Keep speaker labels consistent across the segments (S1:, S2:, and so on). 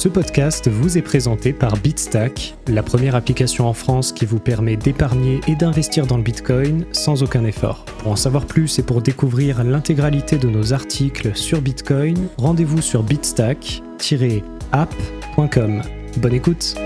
S1: Ce podcast vous est présenté par Bitstack, la première application en France qui vous permet d'épargner et d'investir dans le Bitcoin sans aucun effort. Pour en savoir plus et pour découvrir l'intégralité de nos articles sur Bitcoin, rendez-vous sur bitstack-app.com. Bonne écoute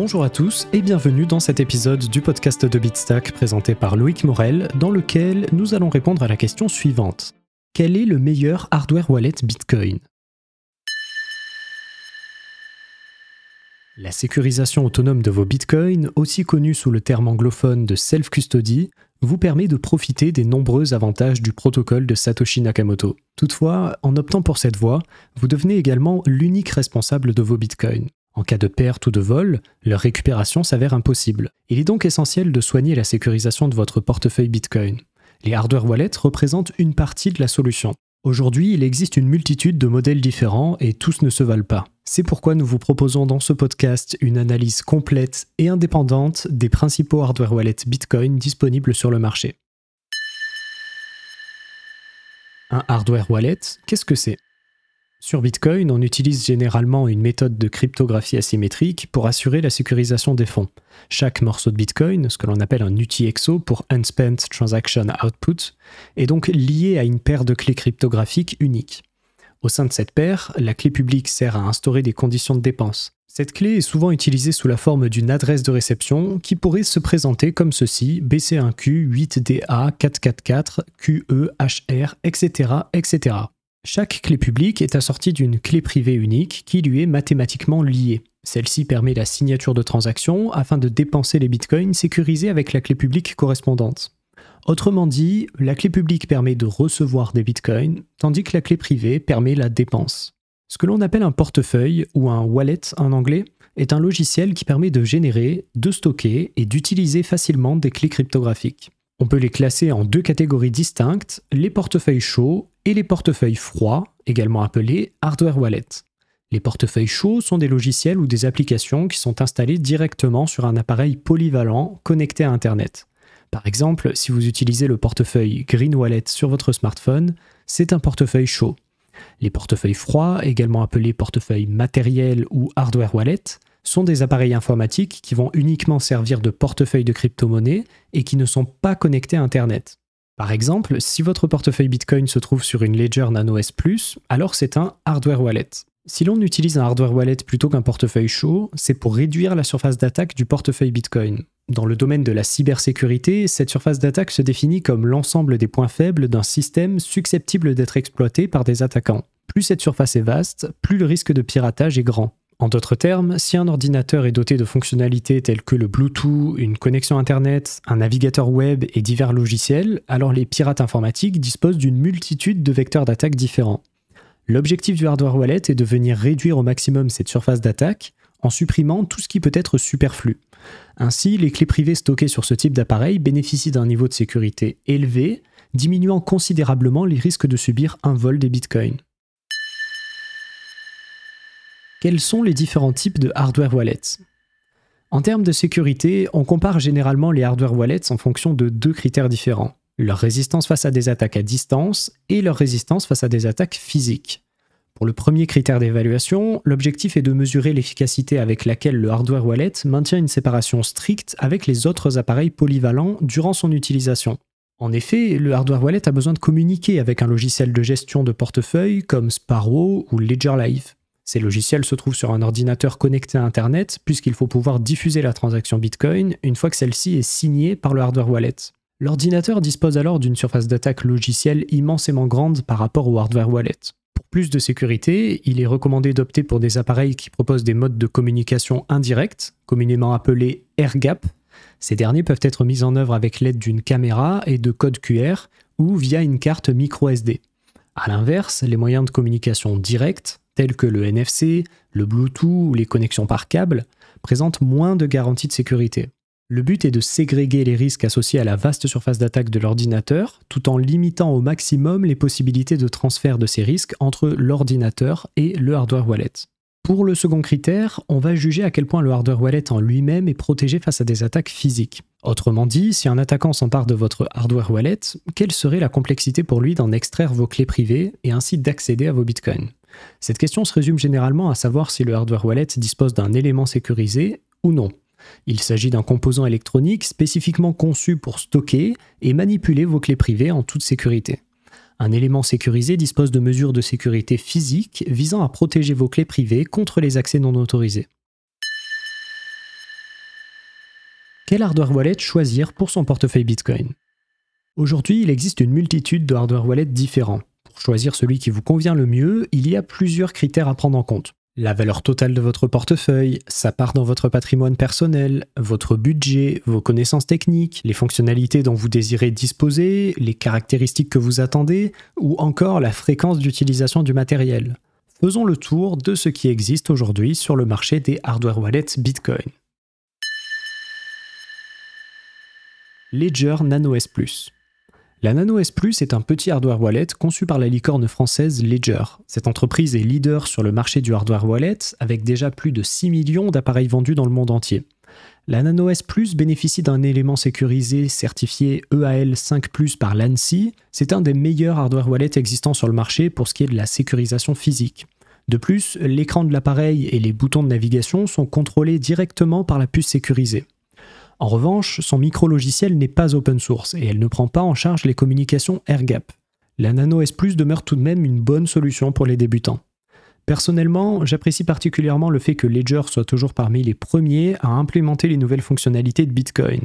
S1: Bonjour à tous et bienvenue dans cet épisode du podcast de Bitstack présenté par Loïc Morel, dans lequel nous allons répondre à la question suivante. Quel est le meilleur hardware wallet Bitcoin? La sécurisation autonome de vos bitcoins, aussi connue sous le terme anglophone de self-custody, vous permet de profiter des nombreux avantages du protocole de Satoshi Nakamoto. Toutefois, en optant pour cette voie, vous devenez également l'unique responsable de vos bitcoins. En cas de perte ou de vol, leur récupération s'avère impossible. Il est donc essentiel de soigner la sécurisation de votre portefeuille Bitcoin. Les hardware wallets représentent une partie de la solution. Aujourd'hui, il existe une multitude de modèles différents et tous ne se valent pas. C'est pourquoi nous vous proposons dans ce podcast une analyse complète et indépendante des principaux hardware wallets Bitcoin disponibles sur le marché. Un hardware wallet, qu'est-ce que c'est? Sur Bitcoin, on utilise généralement une méthode de cryptographie asymétrique pour assurer la sécurisation des fonds. Chaque morceau de Bitcoin, ce que l'on appelle un UTXO pour Unspent Transaction Output, est donc lié à une paire de clés cryptographiques uniques. Au sein de cette paire, la clé publique sert à instaurer des conditions de dépense. Cette clé est souvent utilisée sous la forme d'une adresse de réception qui pourrait se présenter comme ceci BC1Q 8DA 444 QEHR, etc., etc. Chaque clé publique est assortie d'une clé privée unique qui lui est mathématiquement liée. Celle-ci permet la signature de transactions afin de dépenser les bitcoins sécurisés avec la clé publique correspondante. Autrement dit, la clé publique permet de recevoir des bitcoins, tandis que la clé privée permet la dépense. Ce que l'on appelle un portefeuille ou un wallet en anglais est un logiciel qui permet de générer, de stocker et d'utiliser facilement des clés cryptographiques. On peut les classer en deux catégories distinctes, les portefeuilles chauds et les portefeuilles froids, également appelés hardware wallet. Les portefeuilles chauds sont des logiciels ou des applications qui sont installés directement sur un appareil polyvalent connecté à Internet. Par exemple, si vous utilisez le portefeuille Green Wallet sur votre smartphone, c'est un portefeuille chaud. Les portefeuilles froids, également appelés portefeuilles matériels ou hardware wallet, sont des appareils informatiques qui vont uniquement servir de portefeuille de crypto-monnaie et qui ne sont pas connectés à Internet. Par exemple, si votre portefeuille Bitcoin se trouve sur une Ledger Nano S ⁇ alors c'est un hardware wallet. Si l'on utilise un hardware wallet plutôt qu'un portefeuille chaud, c'est pour réduire la surface d'attaque du portefeuille Bitcoin. Dans le domaine de la cybersécurité, cette surface d'attaque se définit comme l'ensemble des points faibles d'un système susceptible d'être exploité par des attaquants. Plus cette surface est vaste, plus le risque de piratage est grand. En d'autres termes, si un ordinateur est doté de fonctionnalités telles que le Bluetooth, une connexion Internet, un navigateur web et divers logiciels, alors les pirates informatiques disposent d'une multitude de vecteurs d'attaque différents. L'objectif du hardware wallet est de venir réduire au maximum cette surface d'attaque en supprimant tout ce qui peut être superflu. Ainsi, les clés privées stockées sur ce type d'appareil bénéficient d'un niveau de sécurité élevé, diminuant considérablement les risques de subir un vol des bitcoins. Quels sont les différents types de hardware wallets? En termes de sécurité, on compare généralement les hardware wallets en fonction de deux critères différents leur résistance face à des attaques à distance et leur résistance face à des attaques physiques. Pour le premier critère d'évaluation, l'objectif est de mesurer l'efficacité avec laquelle le hardware wallet maintient une séparation stricte avec les autres appareils polyvalents durant son utilisation. En effet, le hardware wallet a besoin de communiquer avec un logiciel de gestion de portefeuille comme Sparrow ou Ledger Live. Ces logiciels se trouvent sur un ordinateur connecté à Internet puisqu'il faut pouvoir diffuser la transaction Bitcoin une fois que celle-ci est signée par le hardware wallet. L'ordinateur dispose alors d'une surface d'attaque logicielle immensément grande par rapport au hardware wallet. Pour plus de sécurité, il est recommandé d'opter pour des appareils qui proposent des modes de communication indirects, communément appelés AirGap. Ces derniers peuvent être mis en œuvre avec l'aide d'une caméra et de code QR ou via une carte micro SD. A l'inverse, les moyens de communication directs, tels que le NFC, le Bluetooth ou les connexions par câble, présentent moins de garanties de sécurité. Le but est de ségréguer les risques associés à la vaste surface d'attaque de l'ordinateur, tout en limitant au maximum les possibilités de transfert de ces risques entre l'ordinateur et le hardware wallet. Pour le second critère, on va juger à quel point le hardware wallet en lui-même est protégé face à des attaques physiques. Autrement dit, si un attaquant s'empare de votre hardware wallet, quelle serait la complexité pour lui d'en extraire vos clés privées et ainsi d'accéder à vos bitcoins? Cette question se résume généralement à savoir si le hardware wallet dispose d'un élément sécurisé ou non. Il s'agit d'un composant électronique spécifiquement conçu pour stocker et manipuler vos clés privées en toute sécurité. Un élément sécurisé dispose de mesures de sécurité physiques visant à protéger vos clés privées contre les accès non autorisés. Quel hardware wallet choisir pour son portefeuille Bitcoin? Aujourd'hui, il existe une multitude de hardware wallets différents. Choisir celui qui vous convient le mieux, il y a plusieurs critères à prendre en compte la valeur totale de votre portefeuille, sa part dans votre patrimoine personnel, votre budget, vos connaissances techniques, les fonctionnalités dont vous désirez disposer, les caractéristiques que vous attendez, ou encore la fréquence d'utilisation du matériel. Faisons le tour de ce qui existe aujourd'hui sur le marché des hardware wallets Bitcoin. Ledger Nano S ⁇ la Nano S Plus est un petit hardware wallet conçu par la licorne française Ledger. Cette entreprise est leader sur le marché du hardware wallet avec déjà plus de 6 millions d'appareils vendus dans le monde entier. La Nano S Plus bénéficie d'un élément sécurisé certifié EAL 5 par l'ANSI. C'est un des meilleurs hardware wallets existants sur le marché pour ce qui est de la sécurisation physique. De plus, l'écran de l'appareil et les boutons de navigation sont contrôlés directement par la puce sécurisée. En revanche, son micro-logiciel n'est pas open source et elle ne prend pas en charge les communications AirGap. La Nano S Plus demeure tout de même une bonne solution pour les débutants. Personnellement, j'apprécie particulièrement le fait que Ledger soit toujours parmi les premiers à implémenter les nouvelles fonctionnalités de Bitcoin.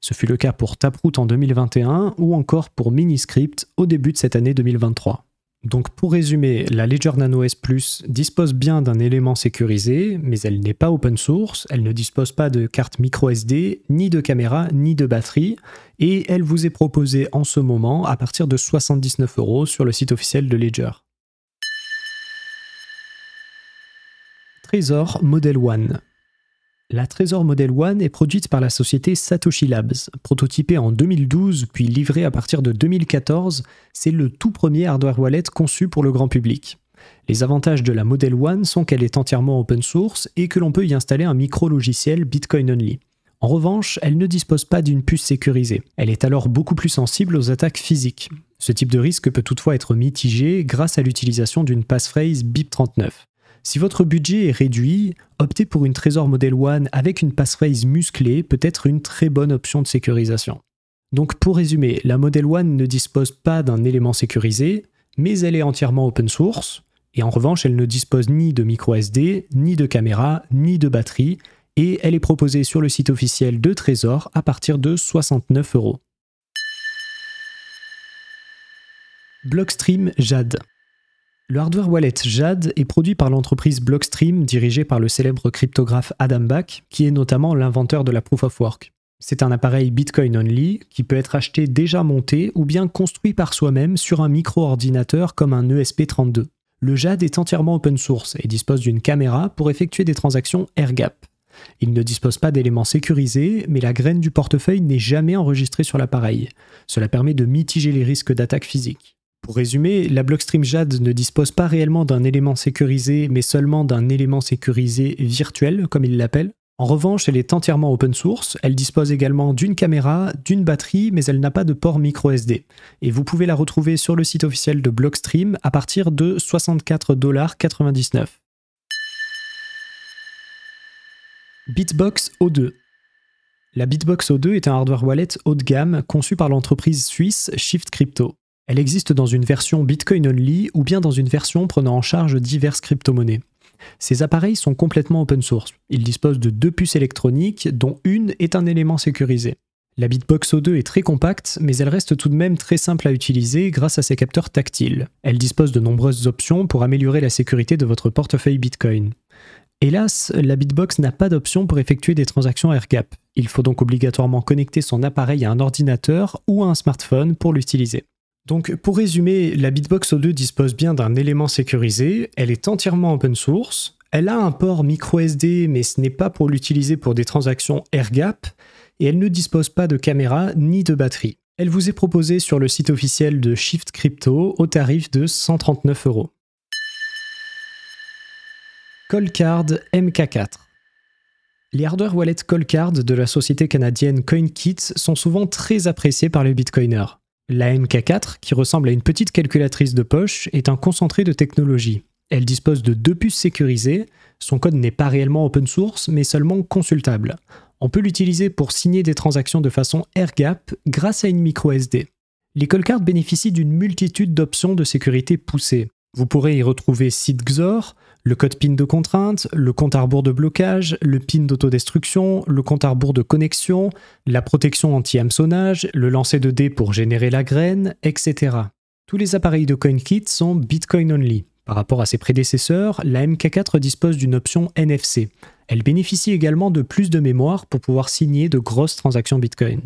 S1: Ce fut le cas pour Taproot en 2021 ou encore pour Miniscript au début de cette année 2023. Donc pour résumer, la Ledger Nano S Plus dispose bien d'un élément sécurisé, mais elle n'est pas open source, elle ne dispose pas de carte micro SD, ni de caméra, ni de batterie, et elle vous est proposée en ce moment à partir de 79 euros sur le site officiel de Ledger. Trésor Model One. La Trésor Model One est produite par la société Satoshi Labs. Prototypée en 2012 puis livrée à partir de 2014, c'est le tout premier hardware wallet conçu pour le grand public. Les avantages de la Model One sont qu'elle est entièrement open source et que l'on peut y installer un micro-logiciel Bitcoin only. En revanche, elle ne dispose pas d'une puce sécurisée. Elle est alors beaucoup plus sensible aux attaques physiques. Ce type de risque peut toutefois être mitigé grâce à l'utilisation d'une passphrase BIP39. Si votre budget est réduit, opter pour une Trésor Model One avec une passphrase musclée peut être une très bonne option de sécurisation. Donc pour résumer, la Model One ne dispose pas d'un élément sécurisé, mais elle est entièrement open source, et en revanche elle ne dispose ni de micro SD, ni de caméra, ni de batterie, et elle est proposée sur le site officiel de Trésor à partir de 69 euros. Blockstream Jade. Le hardware wallet Jade est produit par l'entreprise Blockstream dirigée par le célèbre cryptographe Adam Back, qui est notamment l'inventeur de la Proof of Work. C'est un appareil Bitcoin only qui peut être acheté déjà monté ou bien construit par soi-même sur un micro-ordinateur comme un ESP32. Le Jade est entièrement open source et dispose d'une caméra pour effectuer des transactions AirGap. Il ne dispose pas d'éléments sécurisés, mais la graine du portefeuille n'est jamais enregistrée sur l'appareil. Cela permet de mitiger les risques d'attaque physique. Pour résumer, la Blockstream Jade ne dispose pas réellement d'un élément sécurisé, mais seulement d'un élément sécurisé virtuel, comme il l'appelle. En revanche, elle est entièrement open source, elle dispose également d'une caméra, d'une batterie, mais elle n'a pas de port micro SD. Et vous pouvez la retrouver sur le site officiel de Blockstream à partir de 64,99$. Bitbox O2. La Bitbox O2 est un hardware wallet haut de gamme conçu par l'entreprise suisse Shift Crypto. Elle existe dans une version Bitcoin only ou bien dans une version prenant en charge diverses crypto-monnaies. Ces appareils sont complètement open source. Ils disposent de deux puces électroniques dont une est un élément sécurisé. La Bitbox O2 est très compacte, mais elle reste tout de même très simple à utiliser grâce à ses capteurs tactiles. Elle dispose de nombreuses options pour améliorer la sécurité de votre portefeuille Bitcoin. Hélas, la Bitbox n'a pas d'option pour effectuer des transactions AirGap. Il faut donc obligatoirement connecter son appareil à un ordinateur ou à un smartphone pour l'utiliser. Donc pour résumer, la Bitbox O2 dispose bien d'un élément sécurisé, elle est entièrement open source, elle a un port micro SD mais ce n'est pas pour l'utiliser pour des transactions AirGap, et elle ne dispose pas de caméra ni de batterie. Elle vous est proposée sur le site officiel de Shift Crypto au tarif de 139 euros. Coldcard MK4 Les hardware wallets Coldcard de la société canadienne CoinKit sont souvent très appréciés par les bitcoiners. La MK4, qui ressemble à une petite calculatrice de poche, est un concentré de technologie. Elle dispose de deux puces sécurisées, son code n'est pas réellement open source, mais seulement consultable. On peut l'utiliser pour signer des transactions de façon air-gap grâce à une micro SD. Les Coldcard bénéficient d'une multitude d'options de sécurité poussées. Vous pourrez y retrouver XOR, le code PIN de contrainte, le compte à rebours de blocage, le PIN d'autodestruction, le compte à rebours de connexion, la protection anti-hameçonnage, le lancer de dés pour générer la graine, etc. Tous les appareils de CoinKit sont Bitcoin only. Par rapport à ses prédécesseurs, la MK4 dispose d'une option NFC. Elle bénéficie également de plus de mémoire pour pouvoir signer de grosses transactions Bitcoin.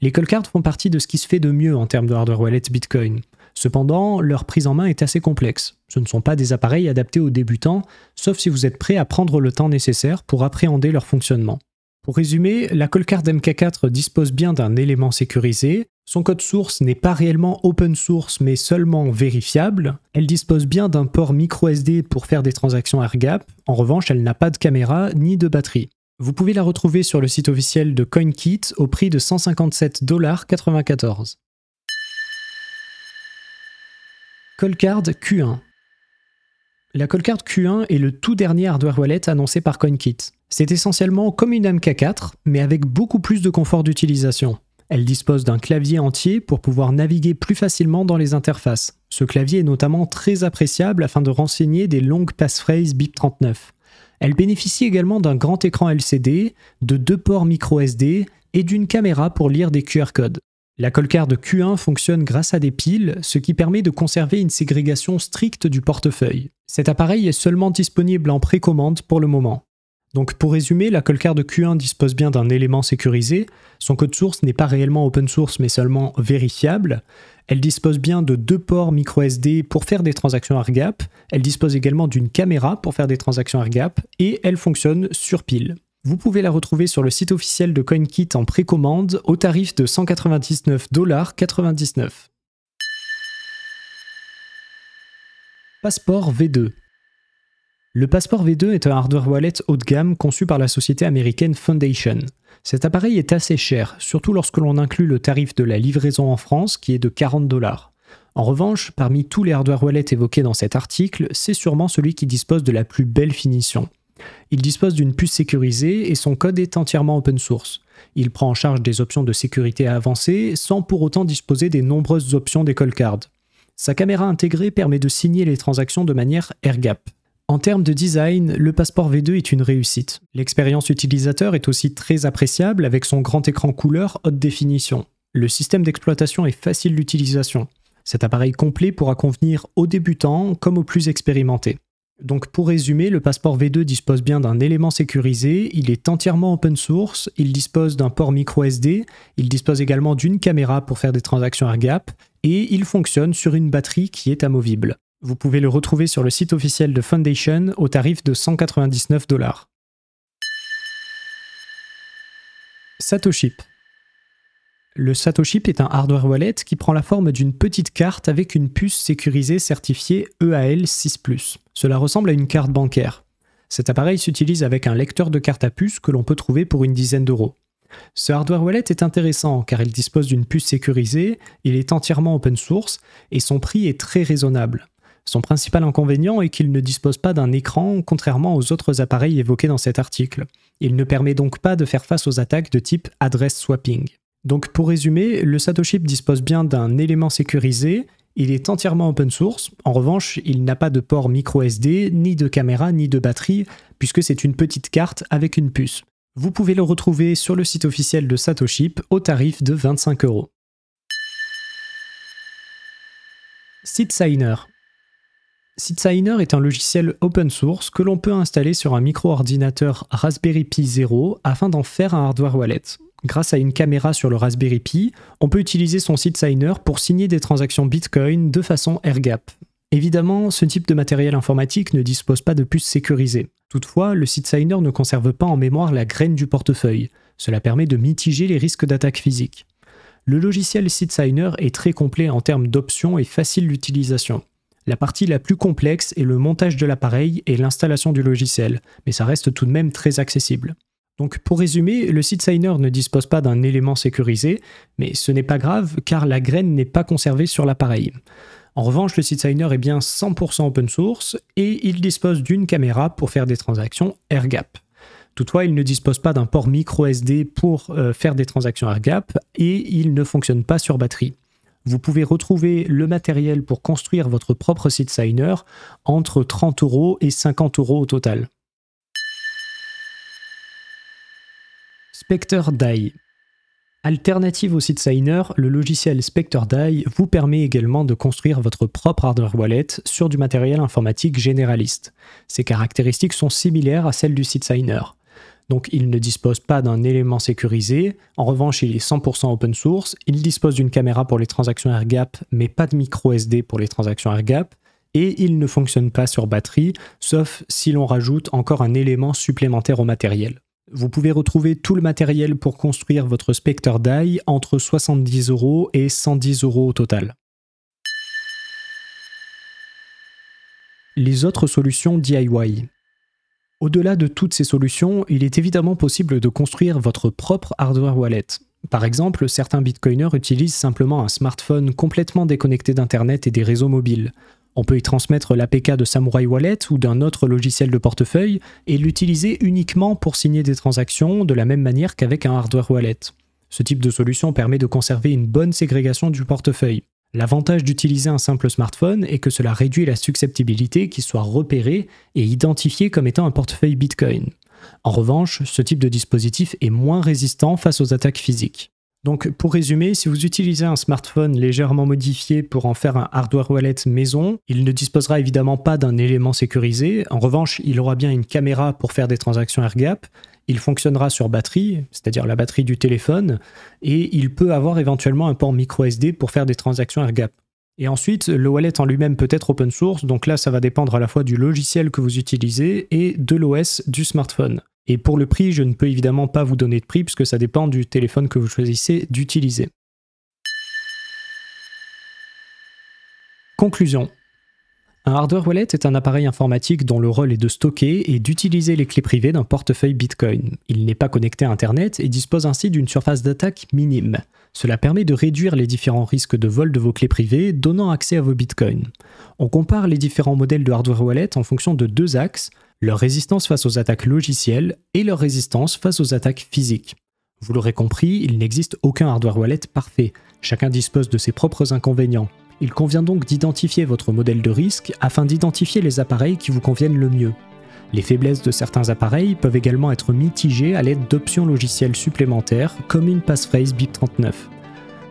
S1: Les Coldcard font partie de ce qui se fait de mieux en termes de hardware wallet Bitcoin. Cependant, leur prise en main est assez complexe. Ce ne sont pas des appareils adaptés aux débutants, sauf si vous êtes prêt à prendre le temps nécessaire pour appréhender leur fonctionnement. Pour résumer, la Colcard MK4 dispose bien d'un élément sécurisé, son code source n'est pas réellement open source mais seulement vérifiable, elle dispose bien d'un port micro SD pour faire des transactions AirGap, en revanche elle n'a pas de caméra ni de batterie. Vous pouvez la retrouver sur le site officiel de CoinKit au prix de 157,94$. Colcard Q1. La Colcard Q1 est le tout dernier hardware wallet annoncé par CoinKit. C'est essentiellement comme une MK4, mais avec beaucoup plus de confort d'utilisation. Elle dispose d'un clavier entier pour pouvoir naviguer plus facilement dans les interfaces. Ce clavier est notamment très appréciable afin de renseigner des longues passphrases BIP39. Elle bénéficie également d'un grand écran LCD, de deux ports micro SD et d'une caméra pour lire des QR codes. La Colcard Q1 fonctionne grâce à des piles, ce qui permet de conserver une ségrégation stricte du portefeuille. Cet appareil est seulement disponible en précommande pour le moment. Donc pour résumer, la Colcard Q1 dispose bien d'un élément sécurisé, son code source n'est pas réellement open source mais seulement vérifiable, elle dispose bien de deux ports micro SD pour faire des transactions AirGap, elle dispose également d'une caméra pour faire des transactions AirGap, et elle fonctionne sur pile. Vous pouvez la retrouver sur le site officiel de CoinKit en précommande au tarif de 199,99$. Passeport V2 Le Passeport V2 est un hardware wallet haut de gamme conçu par la société américaine Foundation. Cet appareil est assez cher, surtout lorsque l'on inclut le tarif de la livraison en France qui est de 40 dollars. En revanche, parmi tous les hardware wallets évoqués dans cet article, c'est sûrement celui qui dispose de la plus belle finition. Il dispose d'une puce sécurisée et son code est entièrement open source. Il prend en charge des options de sécurité avancées sans pour autant disposer des nombreuses options des card. Sa caméra intégrée permet de signer les transactions de manière air-gap. En termes de design, le Passeport V2 est une réussite. L'expérience utilisateur est aussi très appréciable avec son grand écran couleur haute définition. Le système d'exploitation est facile d'utilisation. Cet appareil complet pourra convenir aux débutants comme aux plus expérimentés. Donc pour résumer, le passeport V2 dispose bien d'un élément sécurisé, il est entièrement open source, il dispose d'un port micro SD, il dispose également d'une caméra pour faire des transactions AirGap, et il fonctionne sur une batterie qui est amovible. Vous pouvez le retrouver sur le site officiel de Foundation au tarif de 199 dollars. Satoship. Le Satoship est un hardware wallet qui prend la forme d'une petite carte avec une puce sécurisée certifiée EAL6+. Cela ressemble à une carte bancaire. Cet appareil s'utilise avec un lecteur de carte à puce que l'on peut trouver pour une dizaine d'euros. Ce hardware wallet est intéressant car il dispose d'une puce sécurisée, il est entièrement open source et son prix est très raisonnable. Son principal inconvénient est qu'il ne dispose pas d'un écran contrairement aux autres appareils évoqués dans cet article. Il ne permet donc pas de faire face aux attaques de type address swapping. Donc pour résumer, le Satoship dispose bien d'un élément sécurisé, il est entièrement open source, en revanche il n'a pas de port micro SD, ni de caméra, ni de batterie, puisque c'est une petite carte avec une puce. Vous pouvez le retrouver sur le site officiel de Satoship au tarif de 25 euros. SeedSigner. SeedSigner est un logiciel open source que l'on peut installer sur un micro-ordinateur Raspberry Pi 0 afin d'en faire un hardware wallet grâce à une caméra sur le Raspberry Pi, on peut utiliser son site signer pour signer des transactions Bitcoin de façon air-gap. Évidemment, ce type de matériel informatique ne dispose pas de puce sécurisée. Toutefois, le site signer ne conserve pas en mémoire la graine du portefeuille. Cela permet de mitiger les risques d'attaque physique. Le logiciel SeedSigner est très complet en termes d'options et facile d'utilisation. La partie la plus complexe est le montage de l'appareil et l'installation du logiciel, mais ça reste tout de même très accessible. Donc pour résumer, le site signer ne dispose pas d'un élément sécurisé, mais ce n'est pas grave car la graine n'est pas conservée sur l'appareil. En revanche, le site signer est bien 100% open source et il dispose d'une caméra pour faire des transactions AirGap. Toutefois, il ne dispose pas d'un port micro SD pour euh, faire des transactions AirGap et il ne fonctionne pas sur batterie. Vous pouvez retrouver le matériel pour construire votre propre site signer entre 30 euros et 50 euros au total. Spectre DAI. Alternative au site Signer, le logiciel Spectre DAI vous permet également de construire votre propre hardware wallet sur du matériel informatique généraliste. Ses caractéristiques sont similaires à celles du site Signer. Donc il ne dispose pas d'un élément sécurisé, en revanche il est 100% open source, il dispose d'une caméra pour les transactions AirGap mais pas de micro SD pour les transactions AirGap, et il ne fonctionne pas sur batterie, sauf si l'on rajoute encore un élément supplémentaire au matériel. Vous pouvez retrouver tout le matériel pour construire votre Spectre DAI entre 70 euros et 110 euros au total. Les autres solutions DIY. Au-delà de toutes ces solutions, il est évidemment possible de construire votre propre hardware wallet. Par exemple, certains bitcoiners utilisent simplement un smartphone complètement déconnecté d'Internet et des réseaux mobiles. On peut y transmettre l'APK de Samurai Wallet ou d'un autre logiciel de portefeuille et l'utiliser uniquement pour signer des transactions de la même manière qu'avec un hardware wallet. Ce type de solution permet de conserver une bonne ségrégation du portefeuille. L'avantage d'utiliser un simple smartphone est que cela réduit la susceptibilité qu'il soit repéré et identifié comme étant un portefeuille Bitcoin. En revanche, ce type de dispositif est moins résistant face aux attaques physiques. Donc pour résumer, si vous utilisez un smartphone légèrement modifié pour en faire un hardware wallet maison, il ne disposera évidemment pas d'un élément sécurisé. En revanche, il aura bien une caméra pour faire des transactions AirGap. Il fonctionnera sur batterie, c'est-à-dire la batterie du téléphone, et il peut avoir éventuellement un port micro SD pour faire des transactions AirGap. Et ensuite, le wallet en lui-même peut être open source, donc là ça va dépendre à la fois du logiciel que vous utilisez et de l'OS du smartphone. Et pour le prix, je ne peux évidemment pas vous donner de prix puisque ça dépend du téléphone que vous choisissez d'utiliser. Conclusion. Un hardware wallet est un appareil informatique dont le rôle est de stocker et d'utiliser les clés privées d'un portefeuille Bitcoin. Il n'est pas connecté à Internet et dispose ainsi d'une surface d'attaque minime. Cela permet de réduire les différents risques de vol de vos clés privées, donnant accès à vos bitcoins. On compare les différents modèles de hardware wallet en fonction de deux axes, leur résistance face aux attaques logicielles et leur résistance face aux attaques physiques. Vous l'aurez compris, il n'existe aucun hardware wallet parfait, chacun dispose de ses propres inconvénients. Il convient donc d'identifier votre modèle de risque afin d'identifier les appareils qui vous conviennent le mieux. Les faiblesses de certains appareils peuvent également être mitigées à l'aide d'options logicielles supplémentaires comme une passphrase BIP39.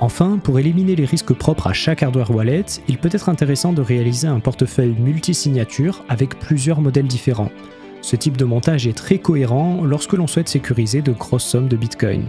S1: Enfin, pour éliminer les risques propres à chaque hardware wallet, il peut être intéressant de réaliser un portefeuille multi-signature avec plusieurs modèles différents. Ce type de montage est très cohérent lorsque l'on souhaite sécuriser de grosses sommes de Bitcoin.